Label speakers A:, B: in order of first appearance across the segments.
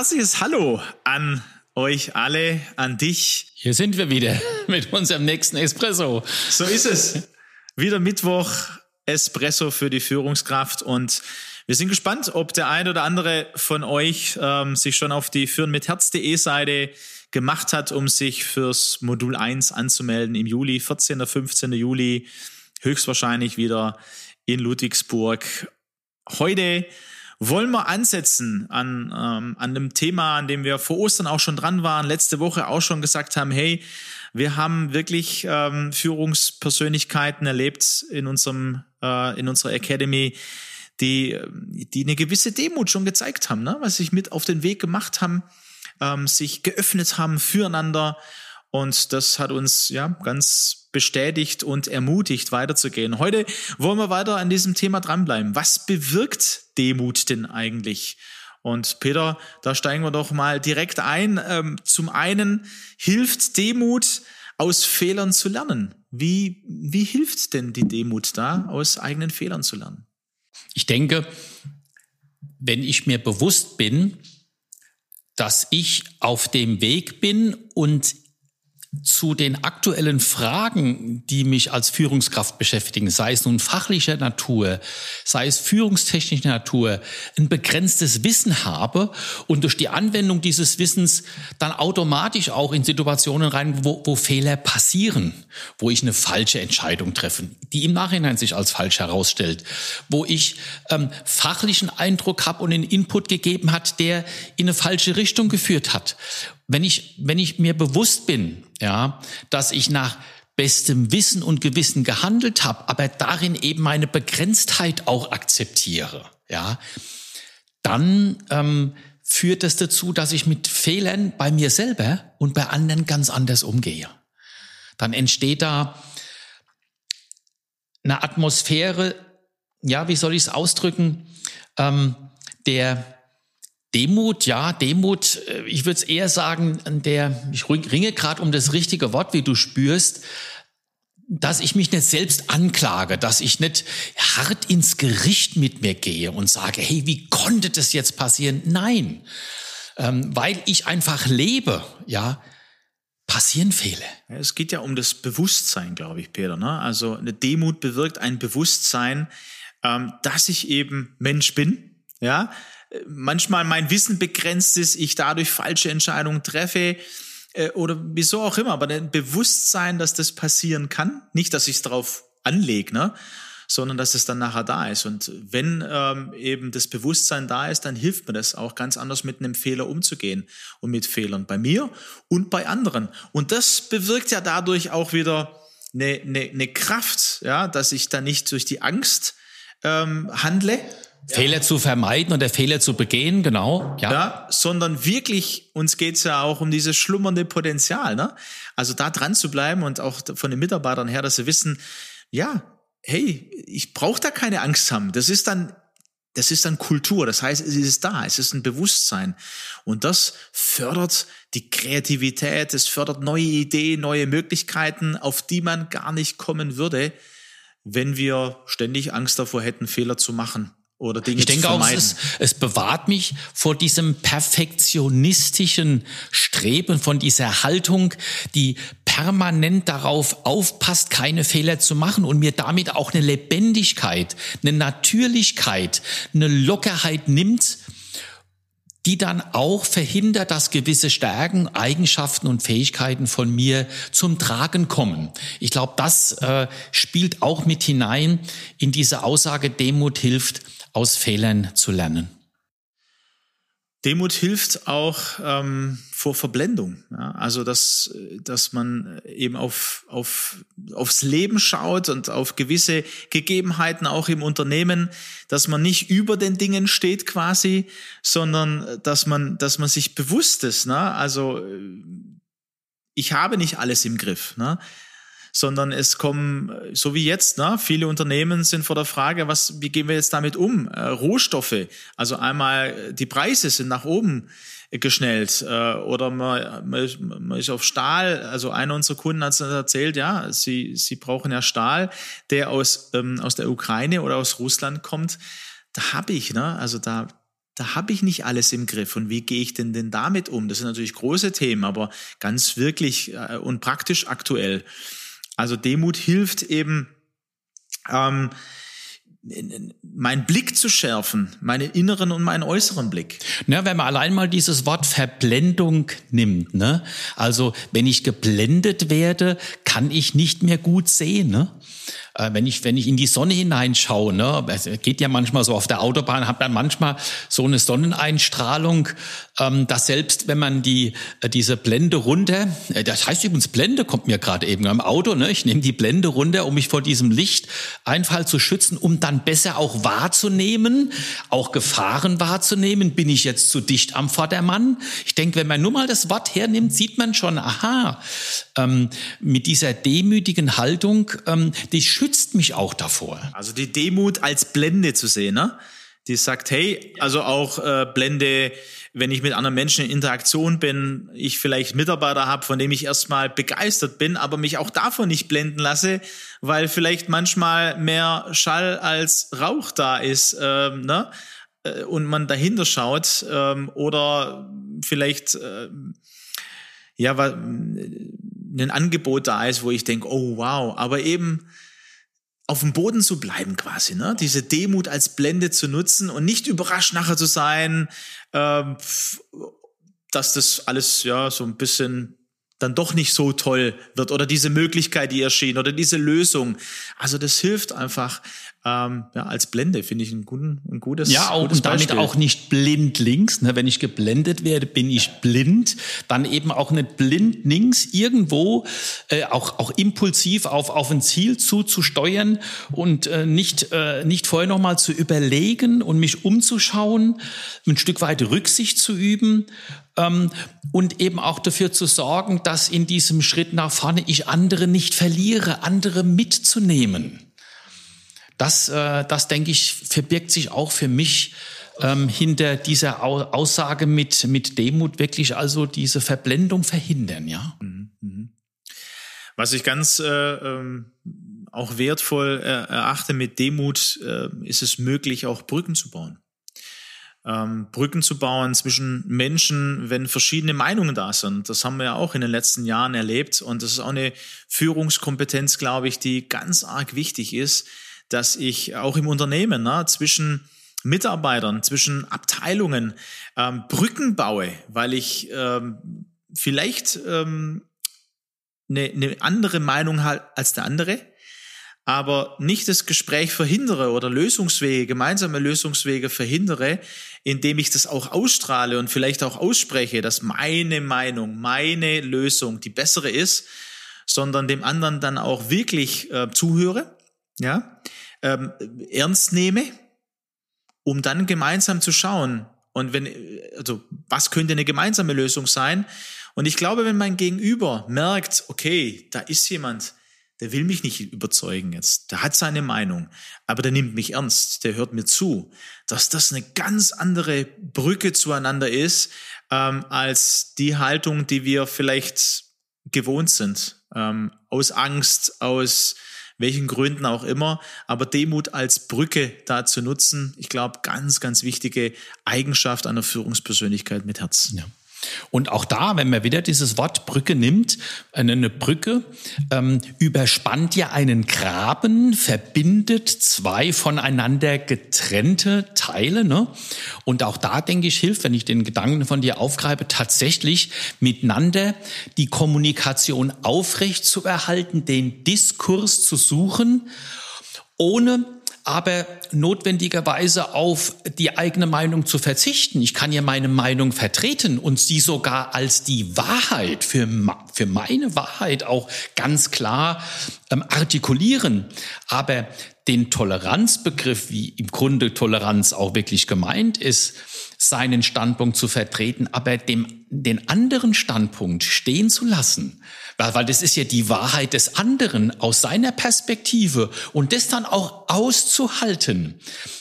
A: Herzliches Hallo an euch alle, an dich.
B: Hier sind wir wieder mit unserem nächsten Espresso.
A: So ist es. Wieder Mittwoch, Espresso für die Führungskraft und wir sind gespannt, ob der ein oder andere von euch ähm, sich schon auf die Führen mit Herz.de Seite gemacht hat, um sich fürs Modul 1 anzumelden im Juli, 14. 15. Juli, höchstwahrscheinlich wieder in Ludwigsburg. Heute wollen wir ansetzen an, ähm, an dem Thema, an dem wir vor Ostern auch schon dran waren, letzte Woche auch schon gesagt haben, hey, wir haben wirklich ähm, Führungspersönlichkeiten erlebt in unserem äh, in unserer Academy, die die eine gewisse Demut schon gezeigt haben, ne? was sich mit auf den Weg gemacht haben, ähm, sich geöffnet haben füreinander und das hat uns ja ganz bestätigt und ermutigt, weiterzugehen. Heute wollen wir weiter an diesem Thema dranbleiben. Was bewirkt Demut denn eigentlich? Und Peter, da steigen wir doch mal direkt ein. Ähm, zum einen hilft Demut, aus Fehlern zu lernen. Wie, wie hilft denn die Demut da, aus eigenen Fehlern zu lernen?
B: Ich denke, wenn ich mir bewusst bin, dass ich auf dem Weg bin und zu den aktuellen Fragen, die mich als Führungskraft beschäftigen, sei es nun fachlicher Natur, sei es führungstechnischer Natur, ein begrenztes Wissen habe und durch die Anwendung dieses Wissens dann automatisch auch in Situationen rein, wo, wo Fehler passieren, wo ich eine falsche Entscheidung treffe, die im Nachhinein sich als falsch herausstellt, wo ich ähm, fachlichen Eindruck habe und einen Input gegeben hat, der in eine falsche Richtung geführt hat wenn ich, wenn ich mir bewusst bin, ja, dass ich nach bestem Wissen und Gewissen gehandelt habe, aber darin eben meine Begrenztheit auch akzeptiere, ja, dann ähm, führt das dazu, dass ich mit Fehlern bei mir selber und bei anderen ganz anders umgehe. Dann entsteht da eine Atmosphäre, ja, wie soll ich es ausdrücken, ähm, der Demut, ja, Demut, äh, ich würde es eher sagen, der, ich ringe gerade um das richtige Wort, wie du spürst, dass ich mich nicht selbst anklage, dass ich nicht hart ins Gericht mit mir gehe und sage, hey, wie konnte das jetzt passieren? Nein, ähm, weil ich einfach lebe, ja, passieren Fehler.
A: Es geht ja um das Bewusstsein, glaube ich, Peter. Ne? Also eine Demut bewirkt ein Bewusstsein, ähm, dass ich eben Mensch bin, ja, manchmal mein Wissen begrenzt ist, ich dadurch falsche Entscheidungen treffe äh, oder wieso auch immer, aber ein Bewusstsein, dass das passieren kann, nicht, dass ich es darauf anlege, ne? sondern dass es dann nachher da ist. Und wenn ähm, eben das Bewusstsein da ist, dann hilft mir das auch ganz anders mit einem Fehler umzugehen und mit Fehlern bei mir und bei anderen. Und das bewirkt ja dadurch auch wieder eine, eine, eine Kraft, ja, dass ich da nicht durch die Angst ähm, handle,
B: Fehler zu vermeiden oder Fehler zu begehen, genau.
A: Ja. ja sondern wirklich, uns geht's ja auch um dieses schlummernde Potenzial. Ne? Also da dran zu bleiben und auch von den Mitarbeitern her, dass sie wissen, ja, hey, ich brauche da keine Angst haben. Das ist dann, das ist dann Kultur. Das heißt, es ist da, es ist ein Bewusstsein. Und das fördert die Kreativität, es fördert neue Ideen, neue Möglichkeiten, auf die man gar nicht kommen würde, wenn wir ständig Angst davor hätten, Fehler zu machen oder Dinge
B: ich denke auch, es, es bewahrt mich vor diesem perfektionistischen Streben, von dieser Haltung, die permanent darauf aufpasst, keine Fehler zu machen und mir damit auch eine Lebendigkeit, eine Natürlichkeit, eine Lockerheit nimmt, die dann auch verhindert, dass gewisse Stärken, Eigenschaften und Fähigkeiten von mir zum Tragen kommen. Ich glaube, das äh, spielt auch mit hinein in diese Aussage, Demut hilft, aus Fehlern zu lernen.
A: Demut hilft auch ähm, vor Verblendung. Ja? Also dass, dass man eben auf, auf, aufs Leben schaut und auf gewisse Gegebenheiten auch im Unternehmen, dass man nicht über den Dingen steht quasi, sondern dass man, dass man sich bewusst ist. Ne? Also ich habe nicht alles im Griff. Ne? Sondern es kommen, so wie jetzt, ne, viele Unternehmen sind vor der Frage, was, wie gehen wir jetzt damit um? Äh, Rohstoffe, also einmal die Preise sind nach oben geschnellt äh, oder man, man, ist auf Stahl, also einer unserer Kunden hat erzählt, ja, sie, sie brauchen ja Stahl, der aus, ähm, aus der Ukraine oder aus Russland kommt. Da habe ich, ne, also da, da habe ich nicht alles im Griff. Und wie gehe ich denn denn damit um? Das sind natürlich große Themen, aber ganz wirklich äh, und praktisch aktuell. Also Demut hilft eben, ähm, meinen Blick zu schärfen, meinen inneren und meinen äußeren Blick.
B: Na, wenn man allein mal dieses Wort Verblendung nimmt, ne? Also, wenn ich geblendet werde, kann ich nicht mehr gut sehen, ne? Äh, wenn ich wenn ich in die Sonne hineinschaue, ne, es geht ja manchmal so auf der Autobahn, hat man manchmal so eine Sonneneinstrahlung, ähm, dass selbst wenn man die äh, diese Blende runter, äh, das heißt übrigens Blende kommt mir gerade eben am Auto, ne, ich nehme die Blende runter, um mich vor diesem Lichteinfall zu schützen, um dann besser auch wahrzunehmen, auch Gefahren wahrzunehmen. Bin ich jetzt zu dicht am Vordermann? Ich denke, wenn man nur mal das Wort hernimmt, sieht man schon, aha, ähm, mit dieser demütigen Haltung, ähm, die schützt mich auch davor.
A: Also die Demut als Blende zu sehen, ne? Die sagt, hey, also auch äh, Blende, wenn ich mit anderen Menschen in Interaktion bin, ich vielleicht Mitarbeiter habe, von dem ich erstmal begeistert bin, aber mich auch davon nicht blenden lasse, weil vielleicht manchmal mehr Schall als Rauch da ist, ähm, ne? Äh, und man dahinter schaut ähm, oder vielleicht äh, ja, ein Angebot da ist, wo ich denke, oh wow, aber eben auf dem Boden zu bleiben quasi, ne? Diese Demut als Blende zu nutzen und nicht überrascht nachher zu sein, ähm, dass das alles ja so ein bisschen dann doch nicht so toll wird oder diese Möglichkeit, die erschien oder diese Lösung. Also das hilft einfach ähm, ja, als Blende, finde ich ein, guten, ein gutes
B: Ja,
A: gutes
B: und damit auch nicht blind links. Ne? Wenn ich geblendet werde, bin ich blind. Dann eben auch nicht blind links irgendwo äh, auch, auch impulsiv auf, auf ein Ziel zuzusteuern und äh, nicht, äh, nicht vorher nochmal zu überlegen und mich umzuschauen, ein Stück weit Rücksicht zu üben ähm, und eben auch dafür zu sorgen, dass in diesem Schritt nach vorne ich andere nicht verliere, andere mitzunehmen. Das, äh, das denke ich, verbirgt sich auch für mich ähm, hinter dieser Aussage mit, mit Demut wirklich also diese Verblendung verhindern, ja. Mhm, mhm.
A: Was ich ganz äh, ähm, auch wertvoll äh, erachte mit Demut, äh, ist es möglich, auch Brücken zu bauen. Ähm, Brücken zu bauen zwischen Menschen, wenn verschiedene Meinungen da sind. Das haben wir ja auch in den letzten Jahren erlebt. Und das ist auch eine Führungskompetenz, glaube ich, die ganz arg wichtig ist, dass ich auch im Unternehmen ne, zwischen Mitarbeitern, zwischen Abteilungen ähm, Brücken baue, weil ich ähm, vielleicht ähm, eine, eine andere Meinung habe als der andere, aber nicht das Gespräch verhindere oder Lösungswege, gemeinsame Lösungswege verhindere, indem ich das auch ausstrahle und vielleicht auch ausspreche, dass meine Meinung, meine Lösung die bessere ist, sondern dem anderen dann auch wirklich äh, zuhöre, ja, ähm, ernst nehme, um dann gemeinsam zu schauen. Und wenn, also, was könnte eine gemeinsame Lösung sein? Und ich glaube, wenn mein Gegenüber merkt, okay, da ist jemand, der will mich nicht überzeugen jetzt, der hat seine Meinung, aber der nimmt mich ernst, der hört mir zu, dass das eine ganz andere Brücke zueinander ist, ähm, als die Haltung, die wir vielleicht gewohnt sind, ähm, aus Angst, aus welchen Gründen auch immer, aber Demut als Brücke da zu nutzen, ich glaube, ganz, ganz wichtige Eigenschaft einer Führungspersönlichkeit mit Herz.
B: Ja. Und auch da, wenn man wieder dieses Wort Brücke nimmt, eine Brücke ähm, überspannt ja einen Graben, verbindet zwei voneinander getrennte Teile. Ne? Und auch da, denke ich, hilft, wenn ich den Gedanken von dir aufgreife, tatsächlich miteinander die Kommunikation aufrecht zu erhalten, den Diskurs zu suchen, ohne aber notwendigerweise auf die eigene Meinung zu verzichten. Ich kann ja meine Meinung vertreten und sie sogar als die Wahrheit für, für meine Wahrheit auch ganz klar ähm, artikulieren. Aber den Toleranzbegriff, wie im Grunde Toleranz auch wirklich gemeint ist, seinen Standpunkt zu vertreten, aber dem, den anderen Standpunkt stehen zu lassen, weil, weil das ist ja die Wahrheit des anderen aus seiner Perspektive und das dann auch auszuhalten.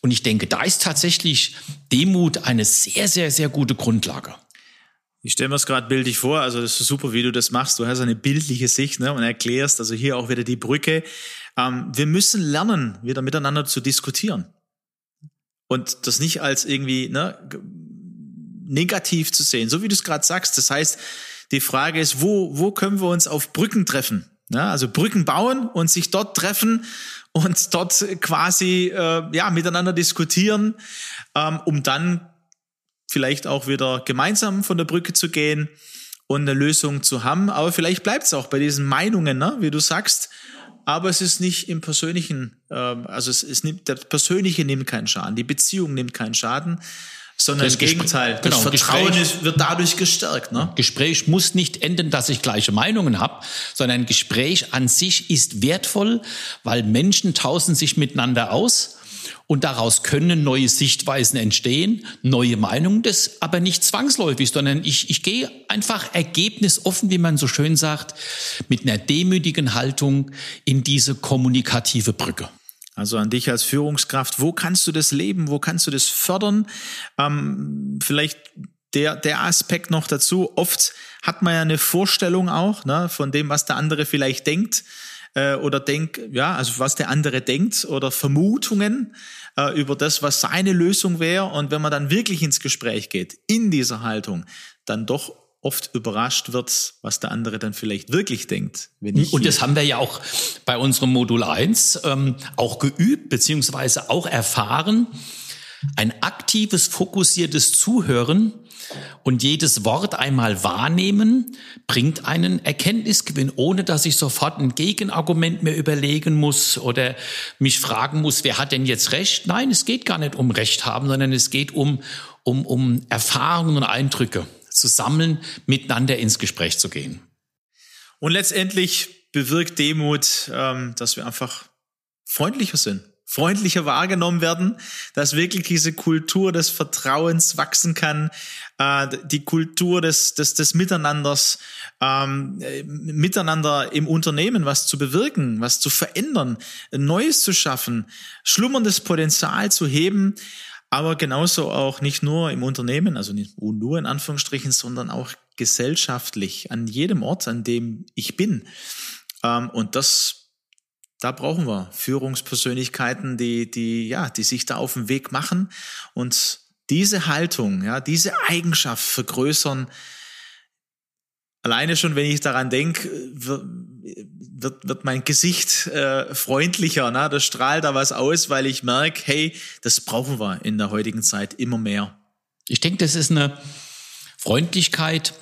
B: Und ich denke, da ist tatsächlich Demut eine sehr, sehr, sehr gute Grundlage.
A: Ich stelle mir es gerade bildlich vor, also das ist super, wie du das machst. Du hast eine bildliche Sicht ne, und erklärst, also hier auch wieder die Brücke. Ähm, wir müssen lernen, wieder miteinander zu diskutieren. Und das nicht als irgendwie ne, negativ zu sehen, so wie du es gerade sagst. Das heißt, die Frage ist, wo, wo können wir uns auf Brücken treffen? Ja, also Brücken bauen und sich dort treffen und dort quasi äh, ja miteinander diskutieren, ähm, um dann vielleicht auch wieder gemeinsam von der Brücke zu gehen und eine Lösung zu haben. Aber vielleicht bleibt es auch bei diesen Meinungen, ne? wie du sagst. Aber es ist nicht im Persönlichen, äh, also es, es nimmt, der Persönliche nimmt keinen Schaden, die Beziehung nimmt keinen Schaden, sondern das im Gegenteil.
B: Das genau, Vertrauen Gespräch, ist, wird dadurch gestärkt. Ne? Gespräch muss nicht enden, dass ich gleiche Meinungen habe, sondern ein Gespräch an sich ist wertvoll, weil Menschen tauschen sich miteinander aus und daraus können neue Sichtweisen entstehen, neue Meinungen, das aber nicht zwangsläufig, sondern ich, ich gehe einfach ergebnisoffen, wie man so schön sagt, mit einer demütigen Haltung in diese kommunikative Brücke.
A: Also an dich als Führungskraft, wo kannst du das leben, wo kannst du das fördern? Ähm, vielleicht der, der Aspekt noch dazu, oft hat man ja eine Vorstellung auch ne, von dem, was der andere vielleicht denkt äh, oder denkt, ja, also was der andere denkt oder Vermutungen äh, über das, was seine Lösung wäre. Und wenn man dann wirklich ins Gespräch geht, in dieser Haltung, dann doch oft überrascht wird, was der andere dann vielleicht wirklich denkt.
B: Und das haben wir ja auch bei unserem Modul 1 ähm, auch geübt, beziehungsweise auch erfahren. Ein aktives, fokussiertes Zuhören und jedes Wort einmal wahrnehmen, bringt einen Erkenntnisgewinn, ohne dass ich sofort ein Gegenargument mir überlegen muss oder mich fragen muss, wer hat denn jetzt Recht? Nein, es geht gar nicht um Recht haben, sondern es geht um, um, um Erfahrungen und Eindrücke zu sammeln, miteinander ins Gespräch zu gehen.
A: Und letztendlich bewirkt Demut, ähm, dass wir einfach freundlicher sind, freundlicher wahrgenommen werden, dass wirklich diese Kultur des Vertrauens wachsen kann, äh, die Kultur des, des, des Miteinanders, ähm, miteinander im Unternehmen was zu bewirken, was zu verändern, Neues zu schaffen, schlummerndes Potenzial zu heben aber genauso auch nicht nur im Unternehmen, also nicht nur in Anführungsstrichen, sondern auch gesellschaftlich, an jedem Ort, an dem ich bin. Ähm, und das, da brauchen wir Führungspersönlichkeiten, die, die, ja, die sich da auf den Weg machen und diese Haltung, ja, diese Eigenschaft vergrößern, Alleine schon, wenn ich daran denke, wird, wird, mein Gesicht äh, freundlicher. Ne? Da strahlt da was aus, weil ich merke, hey, das brauchen wir in der heutigen Zeit immer mehr.
B: Ich denke, das ist eine Freundlichkeit,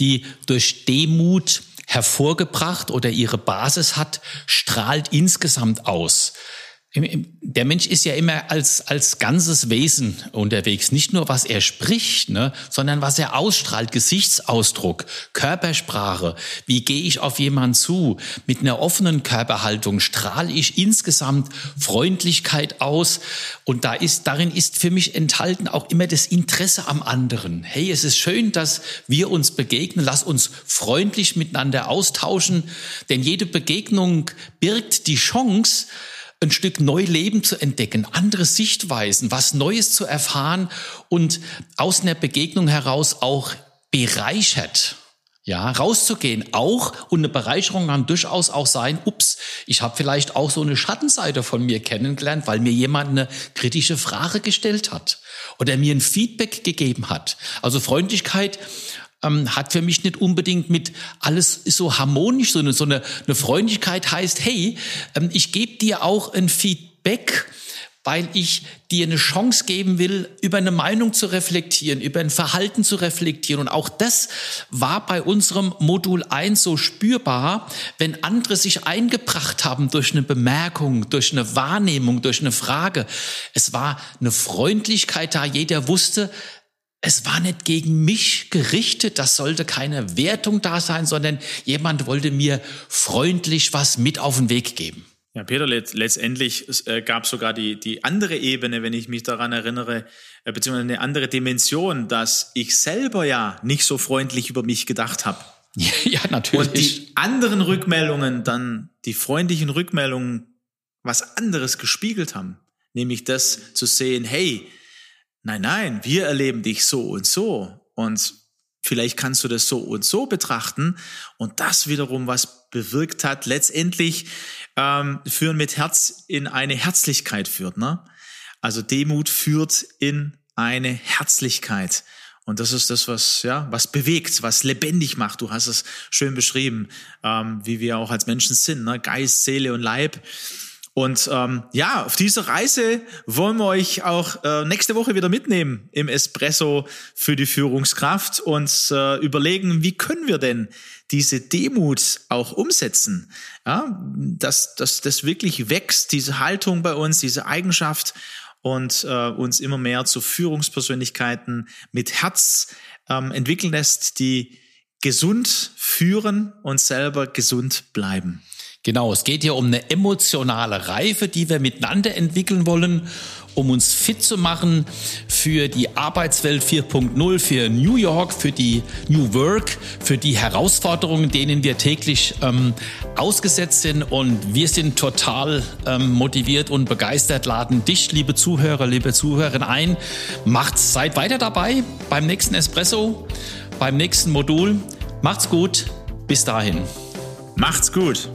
B: die durch Demut hervorgebracht oder ihre Basis hat, strahlt insgesamt aus der Mensch ist ja immer als, als ganzes Wesen unterwegs. Nicht nur, was er spricht, ne, sondern was er ausstrahlt. Gesichtsausdruck, Körpersprache. Wie gehe ich auf jemanden zu? Mit einer offenen Körperhaltung strahle ich insgesamt Freundlichkeit aus. Und da ist, darin ist für mich enthalten auch immer das Interesse am anderen. Hey, es ist schön, dass wir uns begegnen. Lass uns freundlich miteinander austauschen. Denn jede Begegnung birgt die Chance, ein Stück Neuleben zu entdecken, andere Sichtweisen, was Neues zu erfahren und aus einer Begegnung heraus auch bereichert. Ja, rauszugehen auch und eine Bereicherung kann durchaus auch sein, ups, ich habe vielleicht auch so eine Schattenseite von mir kennengelernt, weil mir jemand eine kritische Frage gestellt hat oder mir ein Feedback gegeben hat. Also Freundlichkeit ähm, hat für mich nicht unbedingt mit alles ist so harmonisch, sondern so eine, eine Freundlichkeit heißt, hey, ähm, ich gebe dir auch ein Feedback, weil ich dir eine Chance geben will, über eine Meinung zu reflektieren, über ein Verhalten zu reflektieren. Und auch das war bei unserem Modul 1 so spürbar, wenn andere sich eingebracht haben durch eine Bemerkung, durch eine Wahrnehmung, durch eine Frage. Es war eine Freundlichkeit da. Jeder wusste, es war nicht gegen mich gerichtet, das sollte keine Wertung da sein, sondern jemand wollte mir freundlich was mit auf den Weg geben.
A: Ja, Peter, letztendlich äh, gab es sogar die, die andere Ebene, wenn ich mich daran erinnere, äh, beziehungsweise eine andere Dimension, dass ich selber ja nicht so freundlich über mich gedacht habe.
B: Ja, natürlich.
A: Und die anderen Rückmeldungen, dann die freundlichen Rückmeldungen, was anderes gespiegelt haben. Nämlich das zu sehen, hey, Nein, nein, wir erleben dich so und so. Und vielleicht kannst du das so und so betrachten. Und das wiederum, was bewirkt hat, letztendlich ähm, führen mit Herz in eine Herzlichkeit führt. Ne? Also Demut führt in eine Herzlichkeit. Und das ist das, was, ja, was bewegt, was lebendig macht. Du hast es schön beschrieben, ähm, wie wir auch als Menschen sind, ne? Geist, Seele und Leib. Und ähm, ja, auf dieser Reise wollen wir euch auch äh, nächste Woche wieder mitnehmen im Espresso für die Führungskraft und äh, überlegen, wie können wir denn diese Demut auch umsetzen, ja, dass, dass das wirklich wächst, diese Haltung bei uns, diese Eigenschaft und äh, uns immer mehr zu Führungspersönlichkeiten mit Herz ähm, entwickeln lässt, die gesund führen und selber gesund bleiben.
B: Genau, es geht hier um eine emotionale Reife, die wir miteinander entwickeln wollen, um uns fit zu machen für die Arbeitswelt 4.0, für New York, für die New Work, für die Herausforderungen, denen wir täglich ähm, ausgesetzt sind. Und wir sind total ähm, motiviert und begeistert, laden dich, liebe Zuhörer, liebe Zuhörerinnen ein. Macht, seid weiter dabei beim nächsten Espresso, beim nächsten Modul. Macht's gut. Bis dahin.
A: Macht's gut.